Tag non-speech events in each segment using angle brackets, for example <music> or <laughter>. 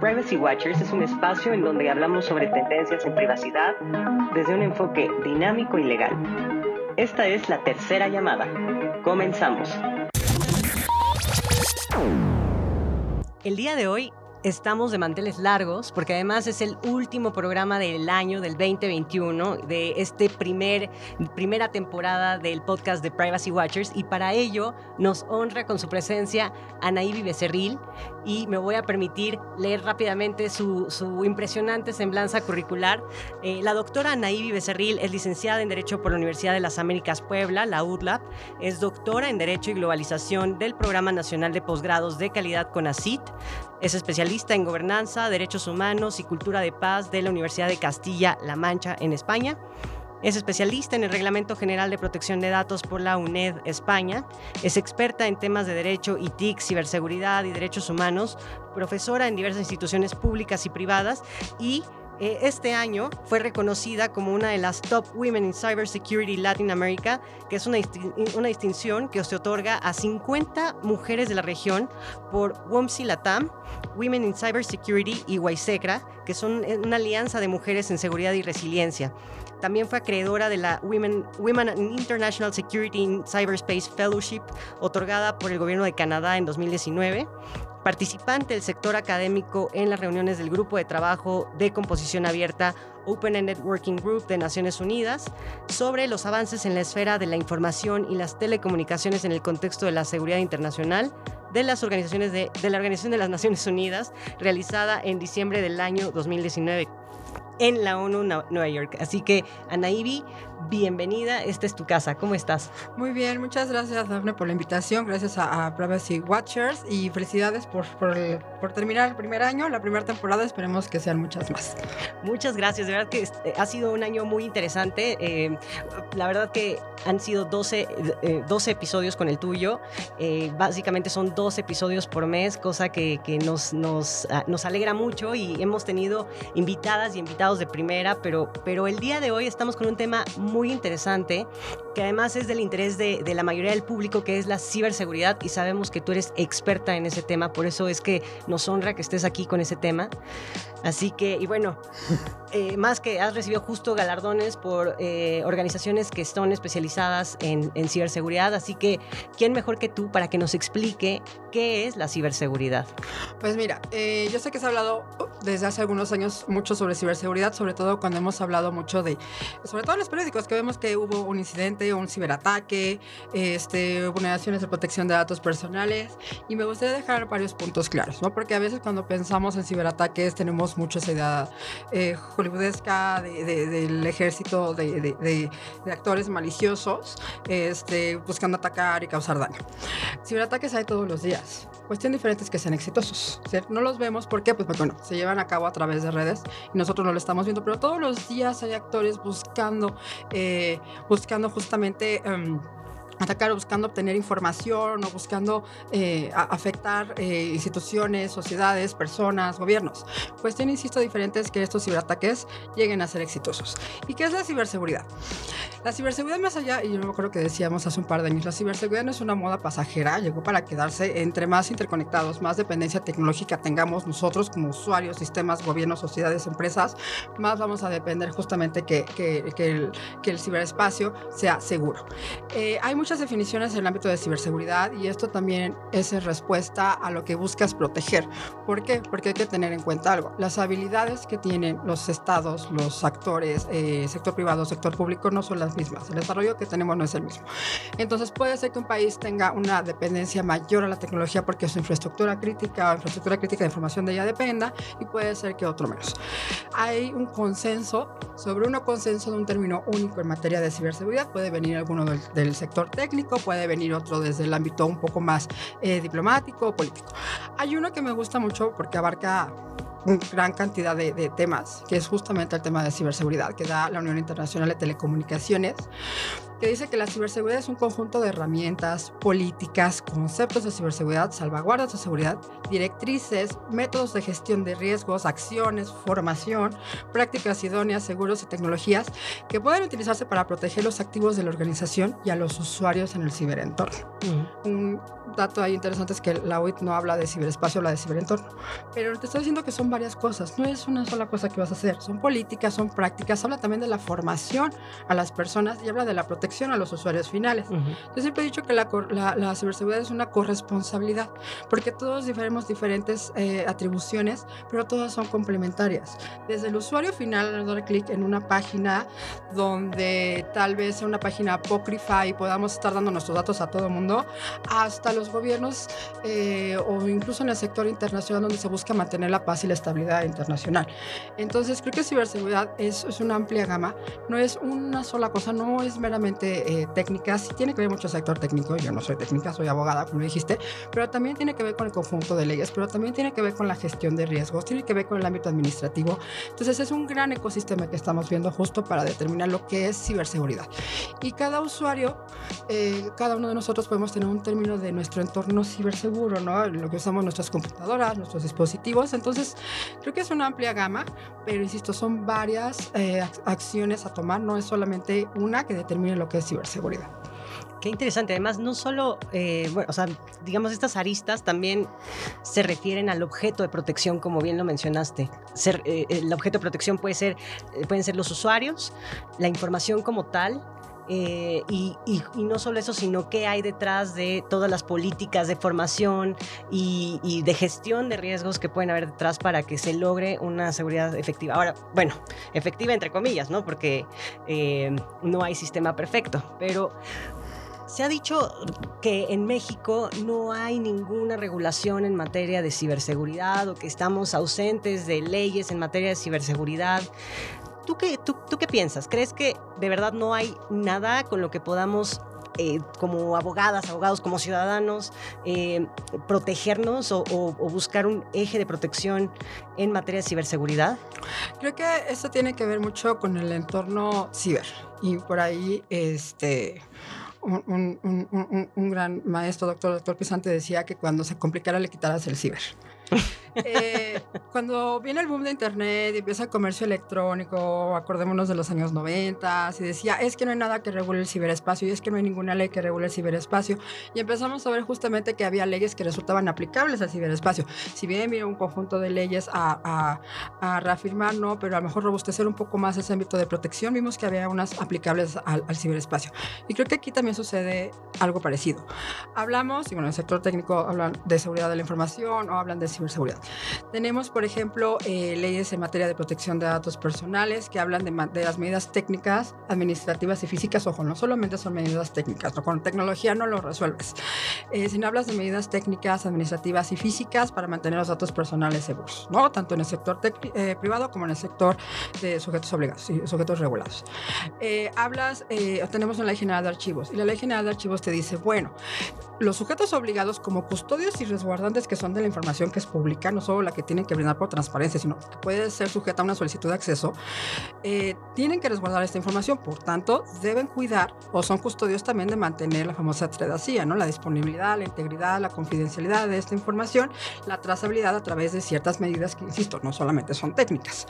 Privacy Watchers es un espacio en donde hablamos sobre tendencias en privacidad desde un enfoque dinámico y legal. Esta es la tercera llamada. Comenzamos. El día de hoy estamos de manteles largos porque además es el último programa del año del 2021 de este primer primera temporada del podcast de Privacy Watchers y para ello nos honra con su presencia Anaíbi Becerril y me voy a permitir leer rápidamente su, impresionante semblanza curricular. Eh, la doctora Anaíbi Becerril es licenciada en Derecho por la Universidad de las Américas Puebla, la UDLAP, es doctora en Derecho y Globalización del Programa Nacional de Posgrados de Calidad CONACIT, es especialista en gobernanza, derechos humanos y cultura de paz de la Universidad de Castilla-La Mancha en España. Es especialista en el Reglamento General de Protección de Datos por la UNED España. Es experta en temas de derecho y TIC, ciberseguridad y derechos humanos. Profesora en diversas instituciones públicas y privadas y eh, este año fue reconocida como una de las Top Women in Cybersecurity Latin America, que es una, una distinción que se otorga a 50 mujeres de la región por WOMSI Latam, Women in Cybersecurity y WISECRA, que son eh, una alianza de mujeres en seguridad y resiliencia. También fue acreedora de la Women, Women in International Security in Cyberspace Fellowship, otorgada por el gobierno de Canadá en 2019 participante del sector académico en las reuniones del Grupo de Trabajo de Composición Abierta Open Ended Working Group de Naciones Unidas sobre los avances en la esfera de la información y las telecomunicaciones en el contexto de la seguridad internacional de las organizaciones de, de la Organización de las Naciones Unidas, realizada en diciembre del año 2019 en la ONU Nueva York. Así que, Anaibi, bienvenida, esta es tu casa, ¿cómo estás? Muy bien, muchas gracias, Daphne, por la invitación, gracias a, Privacy Watchers y felicidades por, por, terminar el primer año, la primera temporada, esperemos que sean muchas más. Muchas gracias, de verdad que eh, ha sido un año muy interesante, eh, la verdad que han sido 12, 12 eh, episodios con el tuyo, básicamente son dos episodios por mes, cosa que, que nos, nos, ah, nos alegra mucho y hemos tenido invitadas y invitados de primera, pero, pero el día de hoy estamos con un tema muy interesante que además es del interés de, de, la mayoría del público, que es la ciberseguridad, y sabemos que tú eres experta en ese tema, por eso es que nos honra que estés aquí con ese tema. Así que, y bueno, <laughs> eh, más que has recibido justo galardones por eh, organizaciones que son especializadas en, en, ciberseguridad, así que, ¿quién mejor que tú para que nos explique qué es la ciberseguridad? Pues mira, eh, yo sé que se ha hablado desde hace algunos años mucho sobre ciberseguridad, sobre todo cuando hemos hablado mucho de, sobre todo en los periódicos, que vemos que hubo un incidente o un ciberataque, este, vulneraciones de protección de datos personales, y me gustaría dejar varios puntos claros, ¿no? Porque a veces cuando pensamos en ciberataques tenemos mucho esa idea eh, hollywoodesca del ejército de, actores maliciosos este, buscando atacar y causar daño. Ciberataques hay todos los días. Cuestión diferente es que sean exitosos. No los vemos porque, pues bueno, se llevan a cabo a través de redes y nosotros no lo estamos viendo, pero todos los días hay actores buscando, eh, buscando justamente... Em, atacar buscando obtener información o buscando eh, afectar eh, instituciones, sociedades, personas, gobiernos. Cuestión, insisto, diferente es que estos ciberataques lleguen a ser exitosos. ¿Y qué es la ciberseguridad? La ciberseguridad más allá, y yo me acuerdo que decíamos hace un par de años, la ciberseguridad no es una moda pasajera, llegó para quedarse entre más interconectados, más dependencia tecnológica tengamos nosotros como usuarios, sistemas, gobiernos, sociedades, empresas, más vamos a depender justamente que, que, que, el, que el, ciberespacio sea seguro. Eh, hay muchas definiciones en el ámbito de ciberseguridad y esto también es en respuesta a lo que buscas proteger. ¿Por qué? Porque hay que tener en cuenta algo. Las habilidades que tienen los estados, los actores, eh, sector privado, sector público, no son las mismas. El desarrollo que tenemos no es el mismo. Entonces puede ser que un país tenga una dependencia mayor a la tecnología porque su infraestructura crítica o infraestructura crítica de información de ella dependa y puede ser que otro menos. Hay un consenso sobre un consenso de un término único en materia de ciberseguridad. Puede venir alguno del, del sector técnico, puede venir otro desde el ámbito un poco más eh, diplomático o político. Hay uno que me gusta mucho porque abarca gran cantidad de, temas, que es justamente el tema de ciberseguridad que da la Unión Internacional de Telecomunicaciones, que dice que la ciberseguridad es un conjunto de herramientas, políticas, conceptos de ciberseguridad, salvaguardas de seguridad, directrices, métodos de gestión de riesgos, acciones, formación, prácticas idóneas, seguros y tecnologías que pueden utilizarse para proteger los activos de la organización y a los usuarios en el ciberentorno. Un dato ahí interesante es que la UIT no habla de ciberespacio, habla de ciberentorno. Pero te estoy diciendo que son varias cosas, no es una sola cosa que vas a hacer, son políticas, son prácticas, habla también de la formación a las personas y habla de la protección a los usuarios finales. Yo siempre he dicho que la, la, ciberseguridad es una corresponsabilidad, porque todos diferimos diferentes eh, atribuciones, pero todas son complementarias. Desde el usuario final, al dar clic en una página donde tal vez sea una página apócrifa y podamos estar dando nuestros datos a todo el mundo, hasta los gobiernos eh, o incluso en el sector internacional donde se busca mantener la paz y la estabilidad internacional. Entonces, creo que ciberseguridad es, es una amplia gama, no es una sola cosa, no es meramente eh, técnica, sí tiene que ver mucho el sector técnico, yo no soy técnica, soy abogada, como dijiste, pero también tiene que ver con el conjunto de leyes, pero también tiene que ver con la gestión de riesgos, tiene que ver con el ámbito administrativo. Entonces, es un gran ecosistema que estamos viendo justo para determinar lo que es ciberseguridad. Y cada usuario, eh, cada uno de nosotros podemos tener un término de nuestro entorno ciberseguro, ¿no? Lo que usamos nuestras computadoras, nuestros dispositivos. Entonces, creo que es una amplia gama, pero insisto, son varias eh, acciones a tomar, no es solamente una que determine lo que es ciberseguridad. Qué interesante. Además, no solo, eh, bueno, o sea, digamos, estas aristas también se refieren al objeto de protección, como bien lo mencionaste. Ser, el objeto de protección puede ser, pueden ser los usuarios, la información como tal, eh, y, no solo eso, sino qué hay detrás de todas las políticas de formación y, de gestión de riesgos que pueden haber detrás para que se logre una seguridad efectiva. Ahora, bueno, efectiva entre comillas, ¿no? Porque eh, no hay sistema perfecto, pero se ha dicho que en México no hay ninguna regulación en materia de ciberseguridad o que estamos ausentes de leyes en materia de ciberseguridad. ¿Tú qué, tú, qué piensas? ¿Crees que de verdad no hay nada con lo que podamos eh, como abogadas, abogados, como ciudadanos, eh, protegernos o, buscar un eje de protección en materia de ciberseguridad? Creo que esto tiene que ver mucho con el entorno ciber. Y por ahí, este, un, un gran maestro, doctor, doctor Pisante, decía que cuando se complicara le quitaras el ciber. Eh, cuando viene el boom de Internet y empieza el comercio electrónico, acordémonos de los años 90, y decía, es que no hay nada que regule el ciberespacio y es que no hay ninguna ley que regule el ciberespacio. Y empezamos a ver justamente que había leyes que resultaban aplicables al ciberespacio. Si bien viene un conjunto de leyes a, a, reafirmar, no, pero a lo mejor robustecer un poco más ese ámbito de protección, vimos que había unas aplicables al, al ciberespacio. Y creo que aquí también sucede algo parecido. Hablamos, y bueno, el sector técnico hablan de seguridad de la información o hablan de ciberseguridad. Tenemos, por ejemplo, eh, leyes en materia de protección de datos personales que hablan de, las medidas técnicas, administrativas y físicas. Ojo, no solamente son medidas técnicas, no, con tecnología no lo resuelves. Eh, si no hablas de medidas técnicas, administrativas y físicas para mantener los datos personales seguros, ¿no? Tanto en el sector eh, privado como en el sector de sujetos obligados y sujetos regulados. hablas, tenemos una ley general de archivos y la ley general de archivos te dice, bueno, los sujetos obligados como custodios y resguardantes que son de la información que es pública, no solo la que tienen que brindar por transparencia, sino que puede ser sujeta a una solicitud de acceso, eh, tienen que resguardar esta información. Por tanto, deben cuidar o son custodios también de mantener la famosa tredacía, ¿no? la disponibilidad, la integridad, la confidencialidad de esta información, la trazabilidad a través de ciertas medidas que, insisto, no solamente son técnicas.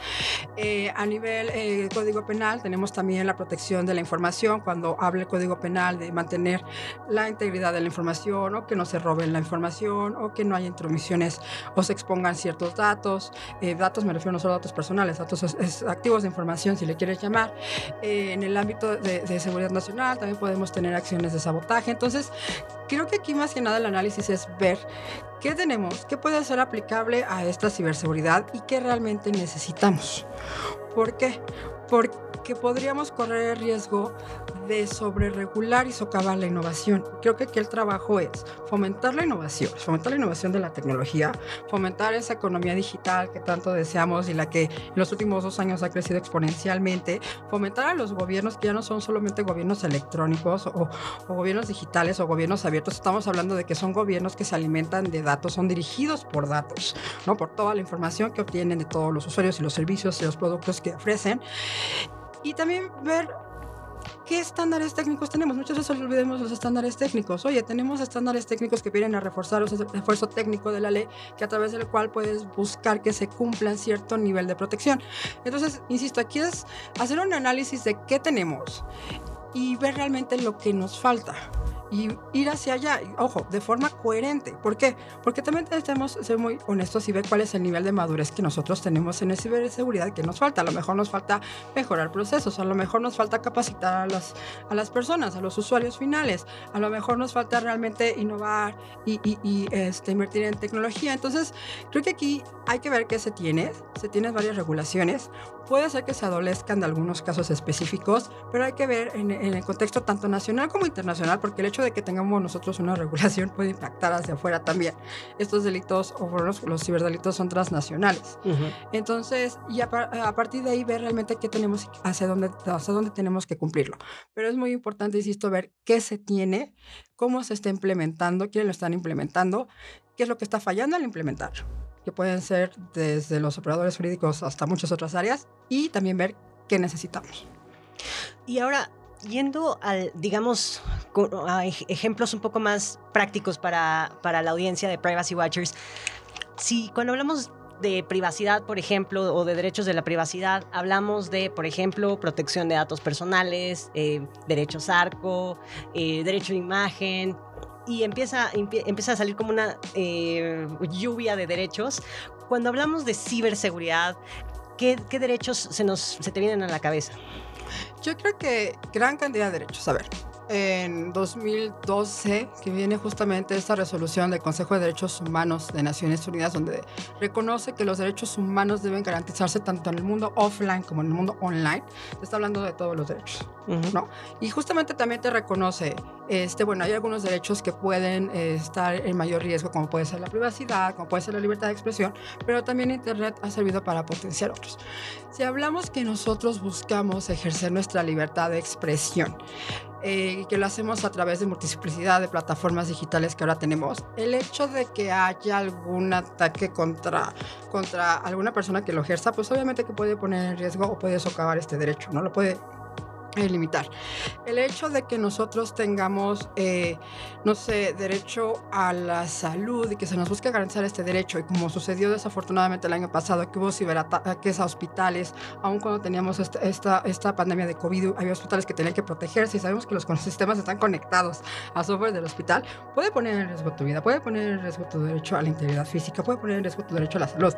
Eh, a nivel eh, Código Penal tenemos también la protección de la información cuando habla el Código Penal de mantener la integridad de la información o que no se roben la información o que no haya intromisiones o se expongan ciertos datos. Eh, datos me refiero no solo a datos personales, datos activos de información, si le quieres llamar. Eh, en el ámbito de, seguridad nacional también podemos tener acciones de sabotaje. Entonces, creo que aquí más que nada el análisis es ver qué tenemos, qué puede ser aplicable a esta ciberseguridad y qué realmente necesitamos. ¿Por qué? Porque podríamos correr el riesgo de sobreregular y socavar la innovación. Creo que aquí el trabajo es fomentar la innovación, fomentar la innovación de la tecnología, fomentar esa economía digital que tanto deseamos y la que en los últimos dos años ha crecido exponencialmente, fomentar a los gobiernos que ya no son solamente gobiernos electrónicos o, o gobiernos digitales o gobiernos abiertos, estamos hablando de que son gobiernos que se alimentan de datos, son dirigidos por datos, ¿no? por toda la información que obtienen de todos los usuarios y los servicios y los productos que ofrecen. Y también ver ¿qué estándares técnicos tenemos? Muchas veces olvidemos los estándares técnicos. Oye, tenemos estándares técnicos que vienen a reforzar el esfuerzo técnico de la ley, que a través del cual puedes buscar que se cumplan cierto nivel de protección. Entonces, insisto, aquí es hacer un análisis de qué tenemos y ver realmente lo que nos falta y ir hacia allá, ojo, de forma coherente. ¿Por qué? Porque también tenemos que ser muy honestos y ver cuál es el nivel de madurez que nosotros tenemos en la ciberseguridad que nos falta. A lo mejor nos falta mejorar procesos, a lo mejor nos falta capacitar a las, a las personas, a los usuarios finales, a lo mejor nos falta realmente innovar y, y, este, invertir en tecnología. Entonces, creo que aquí hay que ver qué se tiene. Se tienen varias regulaciones. Puede ser que se adolezcan de algunos casos específicos, pero hay que ver en, en el contexto tanto nacional como internacional, porque el hecho de que tengamos nosotros una <laughs> regulación puede impactar hacia afuera también. Estos delitos o los, los ciberdelitos son transnacionales. Entonces, y a, partir de ahí ver realmente qué tenemos, hacia dónde, hacia dónde tenemos que cumplirlo. Pero es muy importante, insisto, ver qué se tiene, cómo se está implementando, quiénes lo están implementando, qué es lo que está fallando al implementar que pueden ser desde los operadores jurídicos hasta muchas otras áreas, y también ver qué necesitamos. Y ahora, yendo al, digamos, a ejemplos un poco más prácticos para, para la audiencia de Privacy Watchers, si cuando hablamos de privacidad, por ejemplo, o de derechos de la privacidad, hablamos de, por ejemplo, protección de datos personales, eh, derechos ARCO, eh, derecho de imagen, y empieza, empieza a salir como una eh, lluvia de derechos. Cuando hablamos de ciberseguridad, ¿qué, ¿qué, derechos se, nos, se te vienen a la cabeza? Yo creo que gran cantidad de derechos. A ver, en 2012 que viene justamente esta resolución del Consejo de Derechos Humanos de Naciones Unidas donde reconoce que los derechos humanos deben garantizarse tanto en el mundo offline como en el mundo online. Está hablando de todos los derechos, ¿no? Y justamente también te reconoce, este, bueno, hay algunos derechos que pueden eh, estar en mayor riesgo como puede ser la privacidad, como puede ser la libertad de expresión, pero también Internet ha servido para potenciar otros. Si hablamos que nosotros buscamos ejercer nuestra libertad de expresión, eh, que lo hacemos a través de multiplicidad de plataformas digitales que ahora tenemos, el hecho de que haya algún ataque contra, contra alguna persona que lo ejerza, pues obviamente que puede poner en riesgo o puede socavar este derecho, ¿no? Lo puede limitar. El hecho de que nosotros tengamos, eh, no sé, derecho a la salud y que se nos busque garantizar este derecho, y como sucedió desafortunadamente el año pasado, que hubo ciberataques a hospitales, aun cuando teníamos este, esta, esta, pandemia de COVID, había hospitales que tenían que protegerse y sabemos que los sistemas están conectados a software del hospital, puede poner en riesgo tu vida, puede poner en riesgo tu derecho a la integridad física, puede poner en riesgo tu derecho a la salud.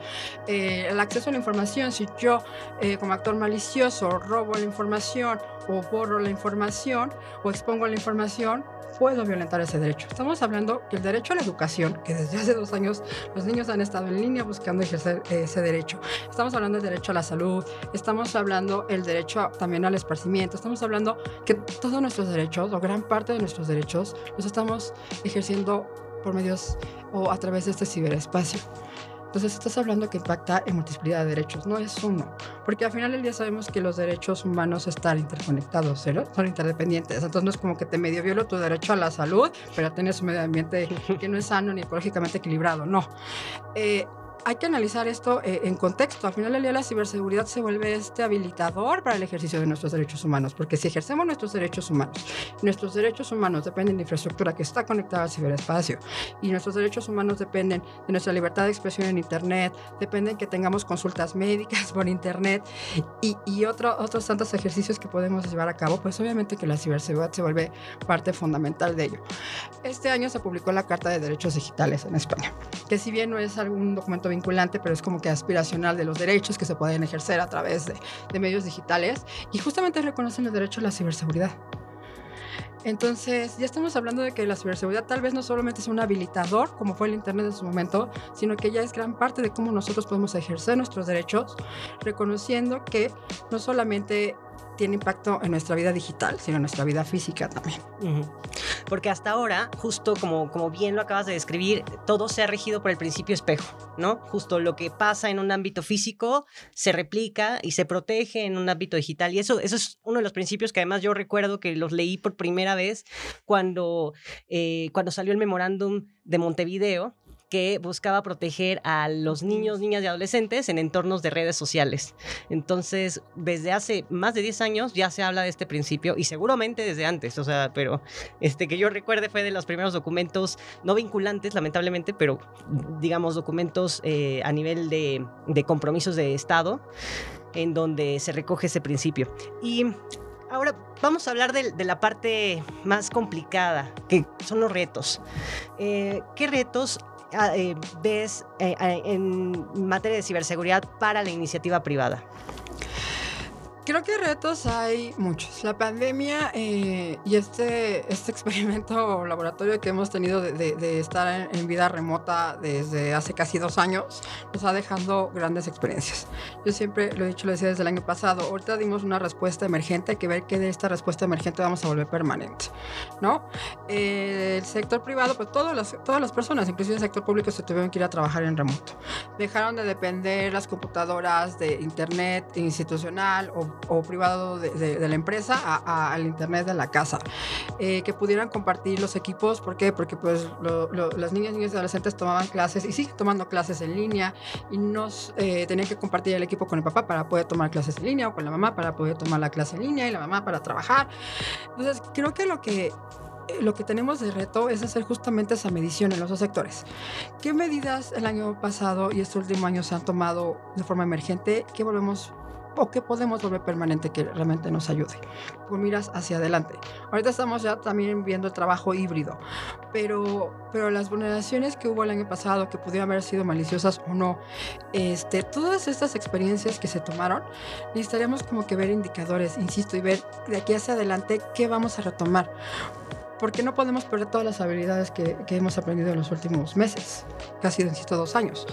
Eh, el acceso a la información, si yo eh, como actor malicioso robo la información, o borro la información o expongo la información, puedo violentar ese derecho. Estamos hablando que el derecho a la educación, que desde hace dos años los niños han estado en línea buscando ejercer ese derecho. Estamos hablando del derecho a la salud, estamos hablando el derecho también al esparcimiento, estamos hablando que todos nuestros derechos o gran parte de nuestros derechos los estamos ejerciendo por medios o a través de este ciberespacio. Entonces estás hablando que impacta en multiplicidad de derechos, no es uno, porque al final del día sabemos que los derechos humanos están interconectados, ¿eh? son interdependientes, entonces no es como que te medio violo tu derecho a la salud, pero tienes un medio ambiente que no es sano ni ecológicamente equilibrado, no. Eh, hay que analizar esto eh, en contexto. Al final del día la ciberseguridad se vuelve este habilitador para el ejercicio de nuestros derechos humanos, porque si ejercemos nuestros derechos humanos, nuestros derechos humanos dependen de infraestructura que está conectada al ciberespacio y nuestros derechos humanos dependen de nuestra libertad de expresión en Internet, dependen que tengamos consultas médicas por Internet y, y otros tantos ejercicios que podemos llevar a cabo, pues obviamente que la ciberseguridad se vuelve parte fundamental de ello. Este año se publicó la Carta de Derechos Digitales en España, que si bien no es algún documento vinculante, pero es como que aspiracional de los derechos que se pueden ejercer a través de, de medios digitales y justamente reconocen el derecho a la ciberseguridad. Entonces, ya estamos hablando de que la ciberseguridad tal vez no solamente es un habilitador, como fue el Internet en su momento, sino que ya es gran parte de cómo nosotros podemos ejercer nuestros derechos, reconociendo que no solamente tiene impacto en nuestra vida digital, sino en nuestra vida física también. Porque hasta ahora, justo como, como bien lo acabas de describir, todo se ha regido por el principio espejo, ¿no? Justo lo que pasa en un ámbito físico se replica y se protege en un ámbito digital. Y eso, eso es uno de los principios que además yo recuerdo que los leí por primera vez cuando, eh, cuando salió el memorándum de Montevideo, que buscaba proteger a los niños, niñas y adolescentes en entornos de redes sociales. Entonces, desde hace más de 10 años ya se habla de este principio y seguramente desde antes, o sea, pero este que yo recuerde fue de los primeros documentos no vinculantes, lamentablemente, pero digamos documentos eh, a nivel de, de compromisos de Estado en donde se recoge ese principio. Y Ahora vamos a hablar de, la parte más complicada, que son los retos. Eh, ¿Qué retos ves eh, en materia de ciberseguridad para la iniciativa privada? Creo que retos hay muchos. La pandemia eh, y este, este <laughs> experimento laboratorio que hemos tenido de, estar en, vida remota desde hace casi dos años nos ha dejado grandes experiencias. Yo siempre lo he dicho, lo decía desde el año pasado, ahorita dimos una respuesta emergente, hay que ver que de esta respuesta emergente vamos a volver permanente, ¿no? Eh, el sector privado, pues todas las, todas las personas, inclusive el sector público, se tuvieron que ir a trabajar en remoto. Dejaron de depender las computadoras de internet institucional o o privado de, la empresa al internet de la casa. Eh, que pudieran compartir los equipos, ¿por qué? Porque pues las niñas, niños y adolescentes tomaban clases y siguen tomando clases en línea y nos eh, tenían que compartir el equipo con el papá para poder tomar clases en línea o con la mamá para poder tomar la clase en línea y la mamá para trabajar. Entonces, creo que lo que lo que tenemos de reto es hacer justamente esa medición en los dos sectores. ¿Qué medidas el año pasado y este último año se han tomado de forma emergente? ¿Qué volvemos o qué podemos volver permanente que realmente nos ayude. Con miras hacia adelante. Ahorita estamos ya también viendo el trabajo híbrido, pero, pero las vulneraciones que hubo el año pasado, que pudieron haber sido maliciosas o no, este, todas estas experiencias que se tomaron, necesitaríamos como que ver indicadores, insisto, y ver de aquí hacia adelante qué vamos a retomar porque no podemos perder todas las habilidades que, que, hemos aprendido en los últimos meses, casi, insisto, dos años.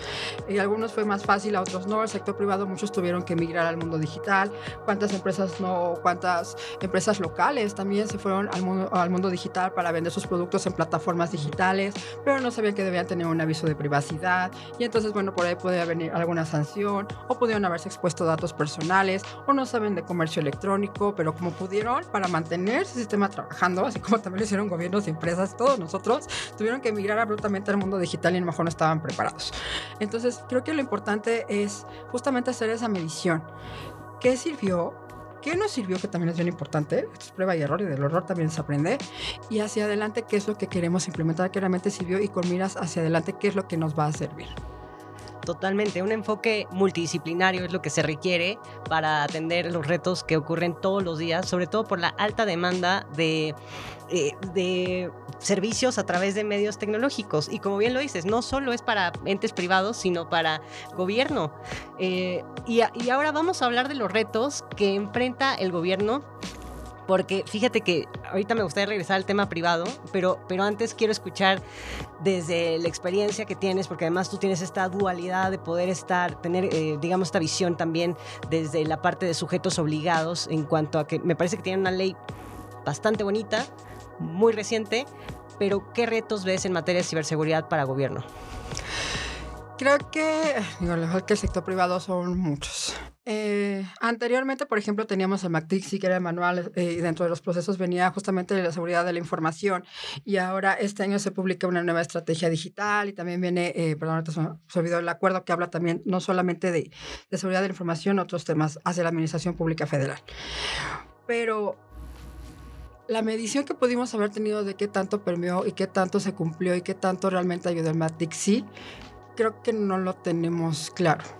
Y algunos fue más fácil, a otros no. El sector privado, muchos tuvieron que migrar al mundo digital. ¿Cuántas empresas no, cuántas empresas locales también se fueron al mundo, al mundo digital para vender sus productos en plataformas digitales, pero no sabían que debían tener un aviso de privacidad? Y entonces, bueno, por ahí podía venir alguna sanción, o pudieron haberse expuesto datos personales, o no saben de comercio electrónico, pero como pudieron para mantener su sistema trabajando, así como también lo hicieron gobiernos y empresas, todos nosotros, tuvieron que emigrar abruptamente al mundo digital y a lo mejor no estaban preparados. Entonces, creo que lo importante es justamente hacer esa medición. ¿Qué sirvió? ¿Qué nos sirvió? Que también es bien importante. es prueba y error y del error también se aprende. Y hacia adelante, ¿qué es lo que queremos implementar que realmente sirvió? Y con miras hacia adelante, ¿qué es lo que nos va a servir? Totalmente, un enfoque multidisciplinario es lo que se requiere para atender los retos que ocurren todos los días, sobre todo por la alta demanda de, eh, de servicios a través de medios tecnológicos. Y como bien lo dices, no solo es para entes privados, sino para gobierno. Eh, y, y ahora vamos a hablar de los retos que enfrenta el gobierno porque fíjate que ahorita me gustaría regresar al tema privado, pero, pero antes quiero escuchar desde la experiencia que tienes, porque además tú tienes esta dualidad de poder estar, tener, eh, digamos, esta visión también desde la parte de sujetos obligados, en cuanto a que me parece que tienen una ley bastante bonita, muy reciente, pero ¿qué retos ves en materia de ciberseguridad para gobierno? Creo que, digo, que el sector privado son muchos. Eh, anteriormente, por ejemplo, teníamos el MACDIXI, que era el manual, eh, y dentro de los procesos venía justamente la seguridad de la información. Y ahora este año se publica una nueva estrategia digital y también viene, eh, perdón, se olvidó el acuerdo que habla también no solamente de, seguridad de la información, otros temas hacia la Administración Pública Federal. Pero la medición que pudimos haber tenido de qué tanto permeó y qué tanto se cumplió y qué tanto realmente ayudó el MATIC, creo que no lo tenemos claro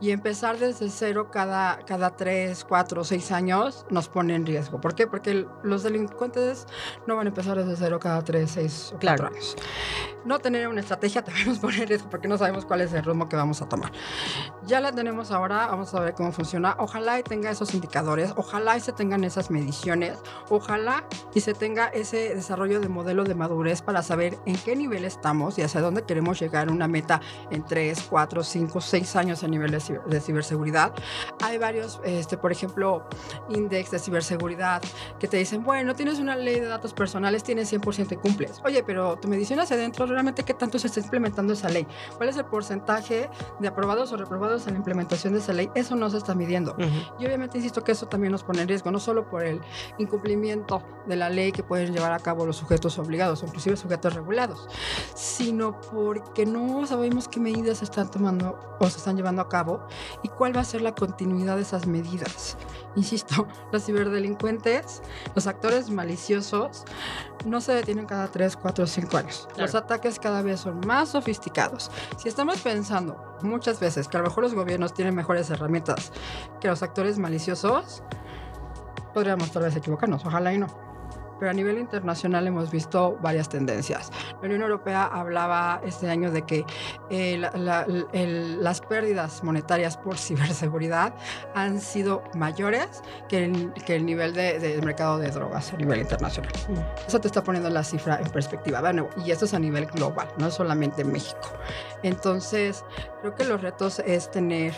y empezar desde cero cada, cada tres, cuatro, seis años nos pone en riesgo. ¿Por qué? Porque los delincuentes no van a empezar desde cero cada tres, seis o cuatro años. No tener una estrategia <laughs> también nos pone en riesgo porque no sabemos cuál es el ritmo que vamos a tomar. Ya la tenemos ahora, vamos a ver cómo funciona. Ojalá y tenga esos indicadores, ojalá y se tengan esas mediciones, ojalá y se tenga ese desarrollo de modelo de madurez para saber en qué nivel estamos y hacia dónde queremos llegar, una meta en tres, cuatro, cinco, seis años a nivel nivel de, ciberseguridad. Hay varios, este, por ejemplo, índices de ciberseguridad que te dicen, bueno, tienes una ley de datos personales, tienes 100% y cumples. Oye, pero tu medición hacia adentro, realmente qué tanto se está implementando esa ley? ¿Cuál es el porcentaje de aprobados o reprobados en la implementación de esa ley? Eso no se está midiendo. Y obviamente insisto que eso también nos pone en riesgo, no solo por el incumplimiento de la ley que pueden llevar a cabo los sujetos obligados, inclusive sujetos regulados, sino porque no sabemos qué medidas se están tomando o se están llevando a cabo y cuál va a ser la continuidad de esas medidas. Insisto, <laughs> los ciberdelincuentes, los actores maliciosos, no se detienen cada 3, 4 o 5 años. Los ataques cada vez son más sofisticados. Si estamos pensando muchas veces que a lo mejor los gobiernos tienen mejores herramientas que los actores maliciosos, podríamos tal vez equivocarnos, ojalá y no pero a nivel internacional hemos visto varias tendencias. La Unión Europea hablaba este año de que eh, las pérdidas monetarias por ciberseguridad han sido mayores que el, que el nivel del de, mercado de drogas a nivel internacional. Mm. Eso te está poniendo la cifra en perspectiva. Bueno, y esto es a nivel global, no solamente en México. Entonces, creo que los retos es tener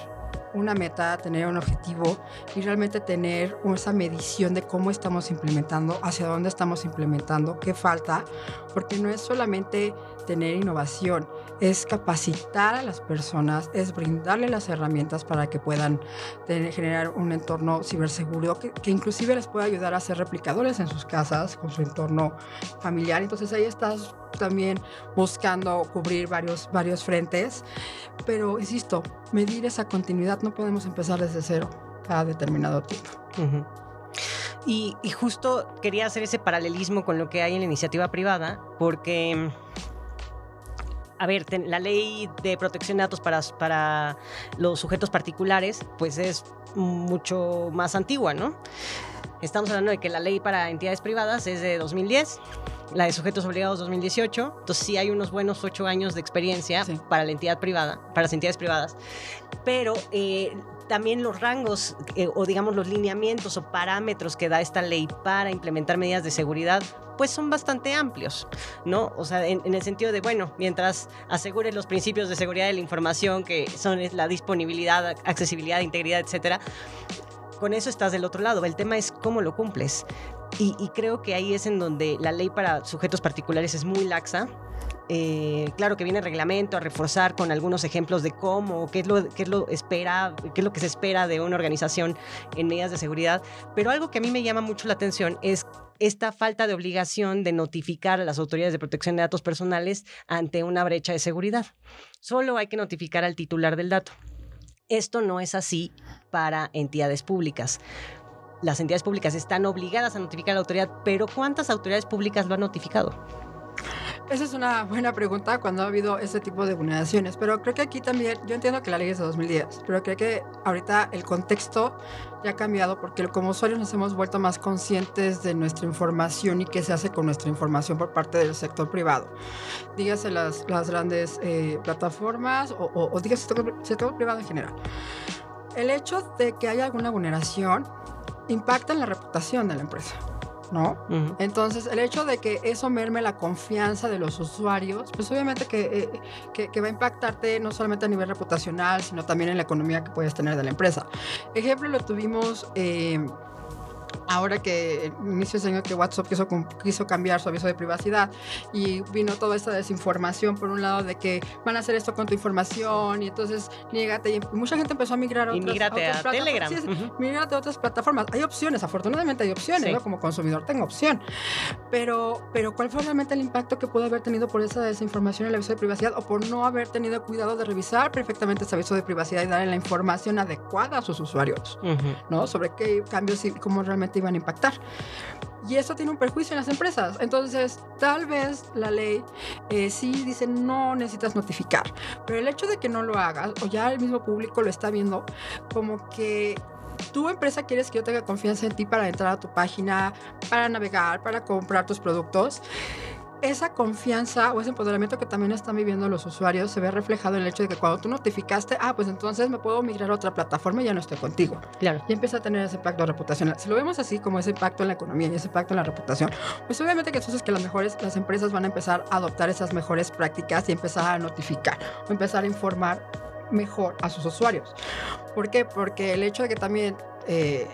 una meta, tener un objetivo y realmente tener esa medición de cómo estamos implementando, hacia dónde estamos implementando, qué falta, porque no es solamente tener innovación, es capacitar a las personas, es brindarle las herramientas para que puedan generar un entorno ciberseguro que, que, inclusive les pueda ayudar a ser replicadores en sus casas, con su entorno familiar. Entonces ahí estás también buscando cubrir varios, varios frentes, pero insisto, medir esa continuidad no podemos empezar desde cero cada determinado tiempo. y, justo quería hacer ese paralelismo con lo que hay en la iniciativa privada, porque, a ver, la ley de protección de datos para, para los sujetos particulares, pues es mucho más antigua, ¿no? Estamos hablando de que la ley para entidades privadas es de 2010 la de sujetos obligados 2018. Entonces sí hay unos buenos ocho años de experiencia para la entidad privada, para las entidades privadas. Pero eh, también los rangos eh, o digamos los lineamientos o parámetros que da esta ley para implementar medidas de seguridad pues son bastante amplios, ¿no? O sea, en, en, el sentido de, bueno, mientras asegures los principios de seguridad de la información, que son la disponibilidad, accesibilidad, integridad, etcétera, con eso estás del otro lado. El tema es cómo lo cumples. Y, creo que ahí es en donde la ley para sujetos particulares es muy laxa. Eh, claro que viene el reglamento a reforzar con algunos ejemplos de cómo, qué es, lo, qué es lo espera, qué es lo que se espera de una organización en medidas de seguridad. Pero algo que a mí me llama mucho la atención es esta falta de obligación de notificar a las autoridades de protección de datos personales ante una brecha de seguridad. Solo hay que notificar al titular del dato. Esto no es así para entidades públicas. Las entidades públicas están obligadas a notificar a la autoridad, pero ¿cuántas autoridades públicas lo han notificado? Esa es una buena pregunta cuando ha habido este tipo de vulneraciones, pero creo que aquí también, yo entiendo que la ley es de 2010, pero creo que ahorita el contexto ya ha cambiado porque como usuarios nos hemos vuelto más conscientes de nuestra información y qué se hace con nuestra información por parte del sector privado. Dígase las, las grandes eh, plataformas o, o, dígase sector, sector privado en general. El hecho de que haya alguna vulneración impacta en la reputación de la empresa. ¿No? Entonces, el hecho de que eso merme la confianza de los usuarios, pues obviamente que, eh, que, va a impactarte no solamente a nivel reputacional, sino también en la economía que puedes tener de la empresa. Ejemplo, lo tuvimos... Eh, ahora que inicio ese año que WhatsApp quiso, quiso cambiar su aviso de privacidad y vino toda esta desinformación por un lado de que van a hacer esto con tu información y entonces niégate y mucha gente empezó a migrar a otras, a, Telegram. a otras plataformas. Hay opciones, afortunadamente hay opciones, Como consumidor tengo opción. Pero, pero ¿cuál fue realmente el impacto que pudo haber tenido por esa desinformación en el aviso de privacidad o por no haber tenido cuidado de revisar perfectamente ese aviso de privacidad y darle la información adecuada a sus usuarios, ¿no? Sobre qué cambios y cómo realmente te iban a impactar. Y eso tiene un perjuicio en las empresas. Entonces, tal vez la ley eh, sí dice no necesitas notificar, pero el hecho de que no lo hagas, o ya el mismo público lo está viendo, como que tu empresa quieres que yo tenga confianza en ti para entrar a tu página, para navegar, para comprar tus productos esa confianza o ese empoderamiento que también están viviendo los usuarios se ve reflejado en el hecho de que cuando tú notificaste, ah, pues entonces me puedo migrar a otra plataforma y ya no estoy contigo. Claro. Y empieza a tener ese impacto reputacional. Si lo vemos así como ese impacto en la economía y ese impacto en la reputación, pues obviamente que entonces que las mejores, las empresas van a empezar a adoptar esas mejores prácticas y empezar a notificar o empezar a informar mejor a sus usuarios. ¿Por qué? Porque el hecho de que también eh,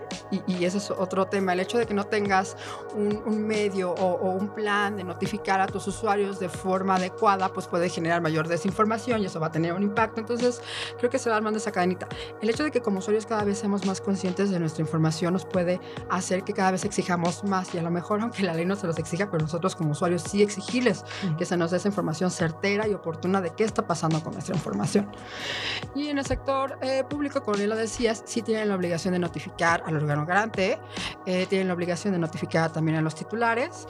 y, ese es otro tema, el hecho de que no tengas un, medio o, un plan de notificar a tus usuarios de forma adecuada, pues puede generar mayor desinformación y eso va a tener un impacto. Entonces, creo que se va armando esa cadenita. El hecho de que como usuarios cada vez seamos más conscientes de nuestra información nos puede hacer que cada vez exijamos más y a lo mejor, <laughs> aunque la ley no se los exija, pero nosotros como usuarios sí exigirles que se nos dé esa información certera y oportuna de qué está pasando con nuestra información. Y en el sector eh, público, como bien lo decías, sí tienen la obligación de notificar notificar al órgano garante, eh, tienen la obligación de notificar también a los titulares,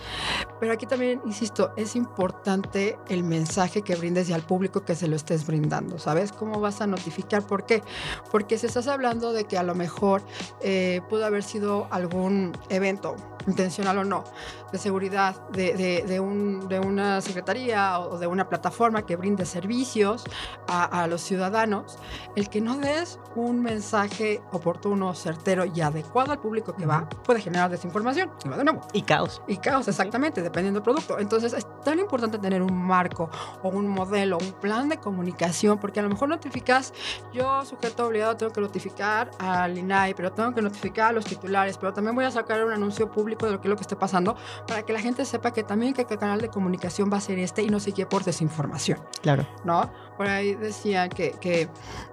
pero aquí también, insisto, es importante el mensaje que brindes y al público que se lo estés brindando, ¿sabes? ¿Cómo vas a notificar? ¿Por qué? Porque si estás hablando de que a lo mejor eh, pudo haber sido algún evento intencional o no, de seguridad de, de, un, de, una secretaría o de una plataforma que brinde servicios a, a, los ciudadanos, el que no des un mensaje oportuno, certero y adecuado al público que va, puede generar desinformación. Y, de nuevo. y caos. Y caos, exactamente, dependiendo del producto. Entonces es tan importante tener un marco o un modelo, un plan de comunicación, porque a lo mejor notificas, yo sujeto obligado tengo que notificar al INAI, pero tengo que notificar a los titulares, pero también voy a sacar un anuncio público de lo que es lo que esté pasando, para que la gente sepa que también que el canal de comunicación va a ser este y no se guíe por desinformación. Claro. ¿No? Por ahí decían que, que,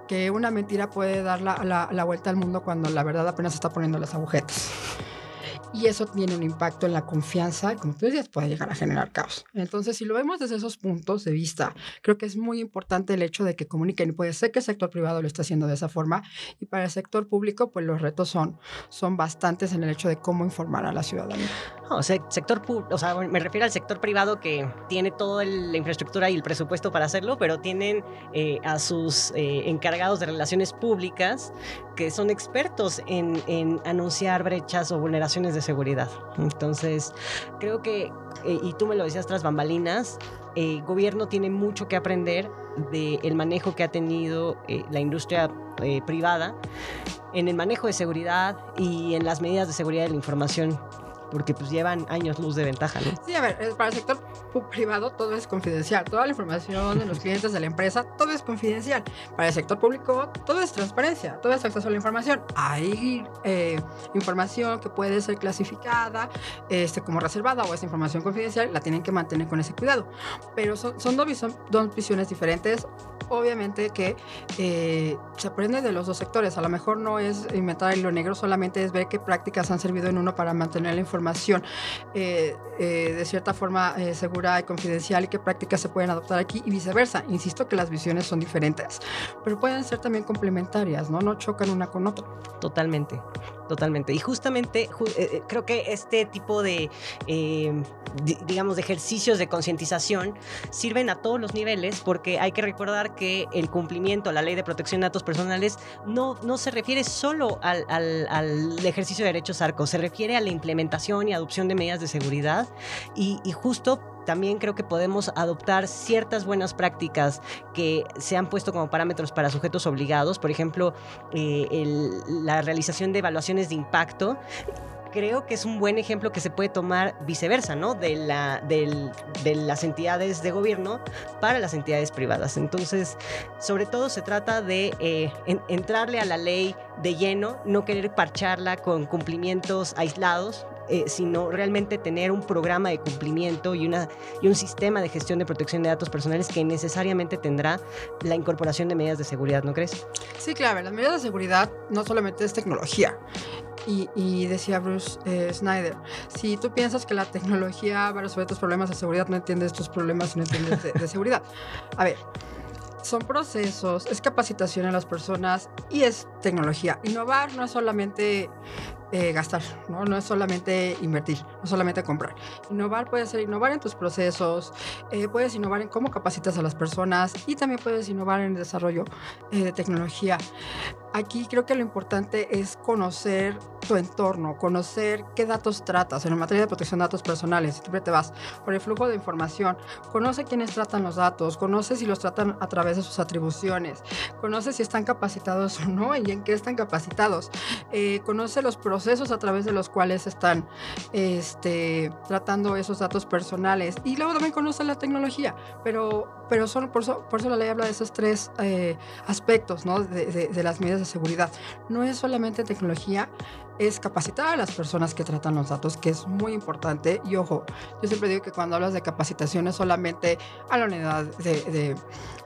que una mentira puede dar la, la, la vuelta al mundo cuando la verdad apenas está poniendo las agujetas y eso tiene un impacto en la confianza y como tú decías puede llegar a generar caos. Entonces, si lo vemos desde esos puntos de vista, creo que es muy importante el hecho de que comuniquen. Puede ser que el sector privado lo esté haciendo de esa forma y para el sector público, pues los retos son, son bastantes en el hecho de cómo informar a la ciudadanía. No, sector, o sea, me refiero al sector privado que tiene toda la infraestructura y el presupuesto para hacerlo, pero tienen eh, a sus eh, encargados de relaciones públicas que son expertos en, en anunciar brechas o vulneraciones de seguridad. Entonces, creo que, eh, y tú me lo decías tras bambalinas, el gobierno tiene mucho que aprender del manejo que ha tenido la industria privada en el manejo de seguridad y en las medidas de seguridad de la información porque pues llevan años luz de ventaja, ¿no? Sí, a ver, para el sector privado todo es confidencial, toda la información de los <laughs> clientes de la empresa, todo es confidencial. Para el sector público todo es transparencia, todo es acceso a la información. Hay eh, información que puede ser clasificada este, como reservada o es información confidencial, la tienen que mantener con ese cuidado. Pero son, son dos, dos visiones diferentes. Obviamente que eh, se aprende de los dos sectores. A lo mejor no es inventar hilo negro, solamente es ver qué prácticas han servido en uno para mantener la información eh, eh, de cierta forma eh, segura y confidencial y qué prácticas se pueden adoptar aquí y viceversa. Insisto que las visiones son diferentes, pero pueden ser también complementarias, ¿no? No chocan una con otra. Totalmente, totalmente. Y justamente creo que este tipo de, digamos, de ejercicios de concientización sirven a todos los niveles porque hay que recordar que el cumplimiento a la ley de protección de datos personales no, no se refiere solo al, al, al ejercicio de derechos arcos, se refiere a la implementación y adopción de medidas de seguridad y, justo también creo que podemos adoptar ciertas buenas prácticas que se han puesto como parámetros para sujetos obligados, por ejemplo, eh, la realización de evaluaciones de impacto creo que es un buen ejemplo que se puede tomar viceversa, ¿no? De, la, de las entidades de gobierno para las entidades privadas. Entonces, sobre todo se trata de eh, entrarle a la ley de lleno, no querer parcharla con cumplimientos aislados, eh, sino realmente tener un programa de cumplimiento y, una, y un sistema de gestión de protección de datos personales que necesariamente tendrá la incorporación de medidas de seguridad, ¿no crees? Sí, claro, las medidas de seguridad no solamente es tecnología. Y, decía Bruce eh, Snyder, si tú piensas que la tecnología va a resolver tus problemas de seguridad, no entiendes tus problemas no entiendes de, de seguridad. A ver, son procesos, es capacitación a las personas y es tecnología. Innovar no es solamente eh, gastar, ¿no? no es solamente invertir, no solamente comprar. Innovar puede ser innovar en tus procesos, eh, puedes innovar en cómo capacitas a las personas y también puedes innovar en el desarrollo eh, de tecnología. Aquí creo que lo importante es conocer tu entorno, conocer qué datos tratas. En materia de protección de datos personales, siempre te vas por el flujo de información. Conoce quiénes tratan los datos, conoce si los tratan a través de sus atribuciones, conoce si están capacitados o no y en qué están capacitados. conoce los procesos procesos a través de los cuales están este, tratando esos datos personales. Y luego también conoce la tecnología, pero pero son, por, eso, por eso la ley habla de esos tres eh, aspectos ¿no? de, de, de, las medidas de seguridad. No es solamente tecnología, es capacitar a las personas que tratan los datos, que es muy importante. Y ojo, yo siempre digo que cuando hablas de capacitación es solamente a la unidad de, de,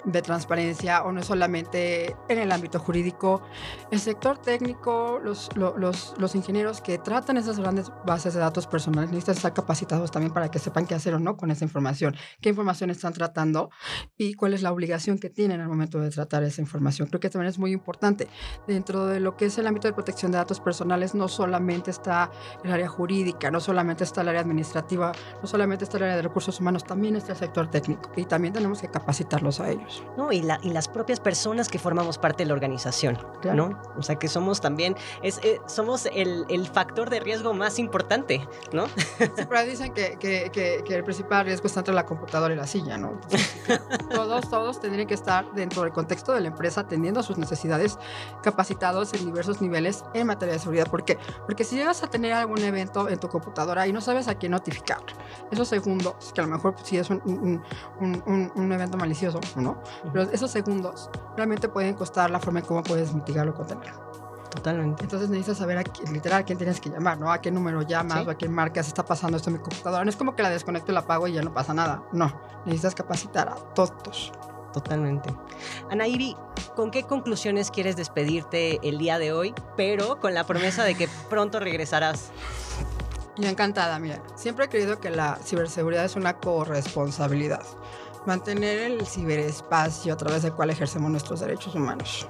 de transparencia o no es solamente en el ámbito jurídico. El sector técnico, los, los, los, ingenieros que tratan esas grandes bases de datos personales necesitan estar capacitados también para que sepan qué hacer o no con esa información, qué información están tratando y cuál es la obligación que tienen al momento de tratar esa información. Creo que también es muy importante dentro de lo que es el ámbito de protección de datos personales no solamente está el área jurídica, no solamente está el área administrativa, no solamente está el área de recursos humanos, también está el sector técnico y también tenemos que capacitarlos a ellos. No, y, la, y las propias personas que formamos parte de la organización, claro. ¿no? O sea, que somos también, es, eh, somos el, el, factor de riesgo más importante, ¿no? Pero dicen que, que, que, que, el principal riesgo está entre la computadora y la silla, ¿no? Entonces, claro, todos, todos tendrían que estar dentro del contexto de la empresa atendiendo a sus necesidades, capacitados en diversos niveles en materia de seguridad, porque porque si llegas a tener algún evento en tu computadora y no sabes a quién notificar, esos segundos, que a lo mejor sí es un, un, un, un evento malicioso, ¿no? Pero esos segundos realmente pueden costar la forma en cómo puedes mitigarlo o contenerlo. Totalmente. Entonces necesitas saber a quién, literal a quién tienes que llamar, ¿no? A qué número llamas ¿Sí? o a quién marcas, está pasando esto en mi computadora. No es como que la desconecto y la apago y ya no pasa nada. No, necesitas capacitar a todos. Totalmente. Anairi, ¿con qué conclusiones quieres despedirte el día de hoy? Pero con la promesa de que <laughs> pronto regresarás. Yo encantada, mira. Siempre he creído que la ciberseguridad es una corresponsabilidad. Mantener el ciberespacio a través del cual ejercemos nuestros derechos humanos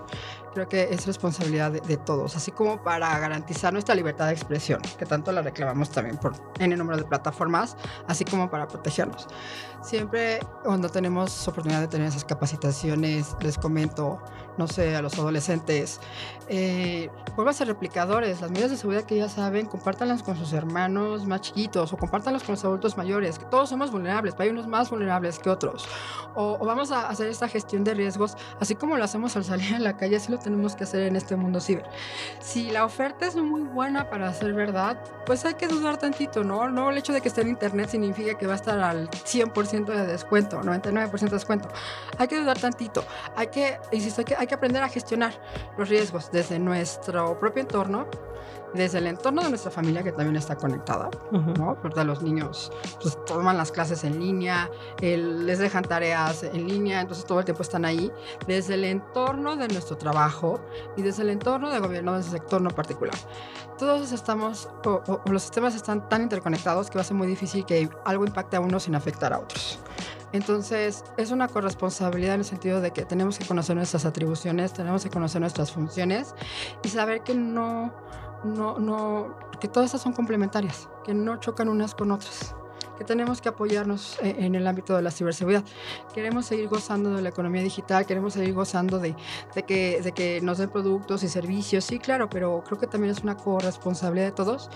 creo que es responsabilidad de, de, todos, así como para garantizar nuestra libertad de expresión, que tanto la reclamamos también por N número de plataformas, así como para protegernos. Siempre cuando tenemos oportunidad de tener esas capacitaciones, les comento, no sé, a los adolescentes, eh, vuelvan a ser replicadores, las medidas de seguridad que ya saben, compártanlas con sus hermanos más chiquitos o compártanlas con los adultos mayores, que todos somos vulnerables, pero hay unos más vulnerables que otros. O, o vamos a hacer esta gestión de riesgos, así como lo hacemos al salir en la calle, así lo tenemos que hacer en este mundo ciber. Si la oferta es muy buena para ser verdad, pues hay que dudar tantito, ¿no? No el hecho de que esté en internet significa que va a estar al 100% de descuento, 99% de descuento. Hay que dudar tantito. Hay que, insisto, hay que, hay que aprender a gestionar los riesgos desde nuestro propio entorno desde el entorno de nuestra familia que también está conectada, uh -huh. ¿no? Porque los niños pues, toman las clases en línea, el, les dejan tareas en línea, entonces todo el tiempo están ahí, desde el entorno de nuestro trabajo y desde el entorno de gobierno de ese sector no particular. Todos estamos, o, o, los sistemas están tan interconectados que va a ser muy difícil que algo impacte a uno sin afectar a otros. Entonces, es una corresponsabilidad en el sentido de que tenemos que conocer nuestras atribuciones, tenemos que conocer nuestras funciones y saber que no, no, no, que todas estas son complementarias, que no chocan unas con otras que tenemos que apoyarnos en el ámbito de la ciberseguridad. Queremos seguir gozando de la economía digital, queremos seguir gozando de, de, que, de que nos den productos y servicios, sí, claro, pero creo que también es una corresponsabilidad de todos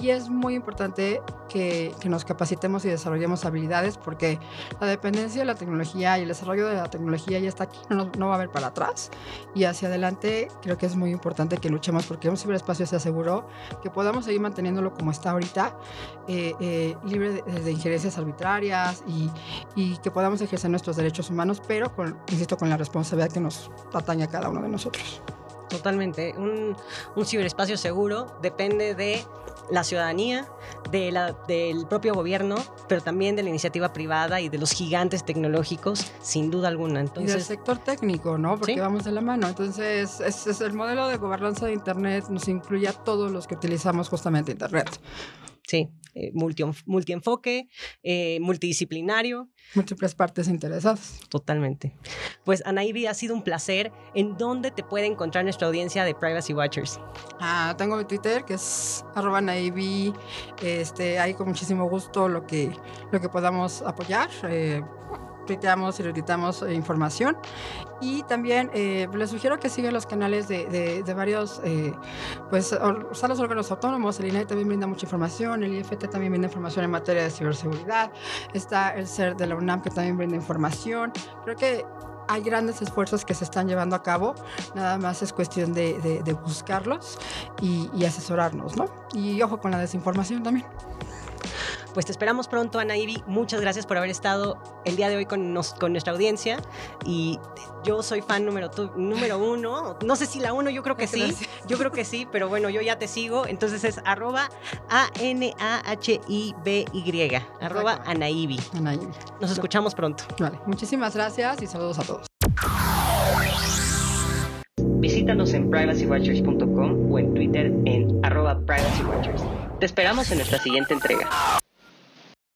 y es muy importante que, que nos capacitemos y desarrollemos habilidades porque la dependencia de la tecnología y el desarrollo de la tecnología ya está aquí, no, no va a haber para atrás y hacia adelante creo que es muy importante que luchemos porque un ciberespacio se aseguró que podamos seguir manteniéndolo como está ahorita, eh, eh, libre de de injerencias arbitrarias y, y, que podamos ejercer nuestros derechos humanos, pero con, insisto, con la responsabilidad que nos atañe a cada uno de nosotros. Totalmente. Un, un ciberespacio seguro depende de la ciudadanía, de la, del propio gobierno, pero también de la iniciativa privada y de los gigantes tecnológicos, sin duda alguna. Entonces, y del sector técnico, ¿no? Porque ¿sí? vamos de la mano. Entonces, es, es el modelo de gobernanza de Internet nos incluye a todos los que utilizamos justamente Internet. Sí, eh, multi, multienfoque, eh, multidisciplinario. Múltiples partes interesadas. Totalmente. Pues Anairi, ha sido un placer. ¿En dónde te puede encontrar nuestra audiencia de Privacy Watchers? Ah, tengo mi Twitter, que es arroba Naivi. Este, ahí con muchísimo gusto lo que, lo que podamos apoyar. Eh, tuiteamos y retuiteamos eh, información. Y también eh, les sugiero que sigan los canales de, de, de varios, eh, pues, o sea, los órganos autónomos. El INAI también brinda mucha información, el IFT también brinda información en materia de ciberseguridad. Está el CER de la UNAM que también brinda información. Creo que hay grandes esfuerzos que se están llevando a cabo, nada más es cuestión de, de, de buscarlos y, y, asesorarnos, ¿no? Y ojo con la desinformación también. Pues te esperamos pronto, Ana Ivy. Muchas gracias por haber estado el día de hoy con, con nuestra audiencia. Y yo soy fan número, número uno. No sé si la uno, yo creo que sí. <laughs> Yo creo que sí, pero bueno, yo ya te sigo. Entonces es arroba A-N-A-H-I-B-Y. Arroba Anaíbi. Nos escuchamos pronto. Vale, muchísimas gracias y saludos a todos. Visítanos en privacywatchers.com o en Twitter en arroba privacywatchers. Te esperamos en nuestra siguiente entrega.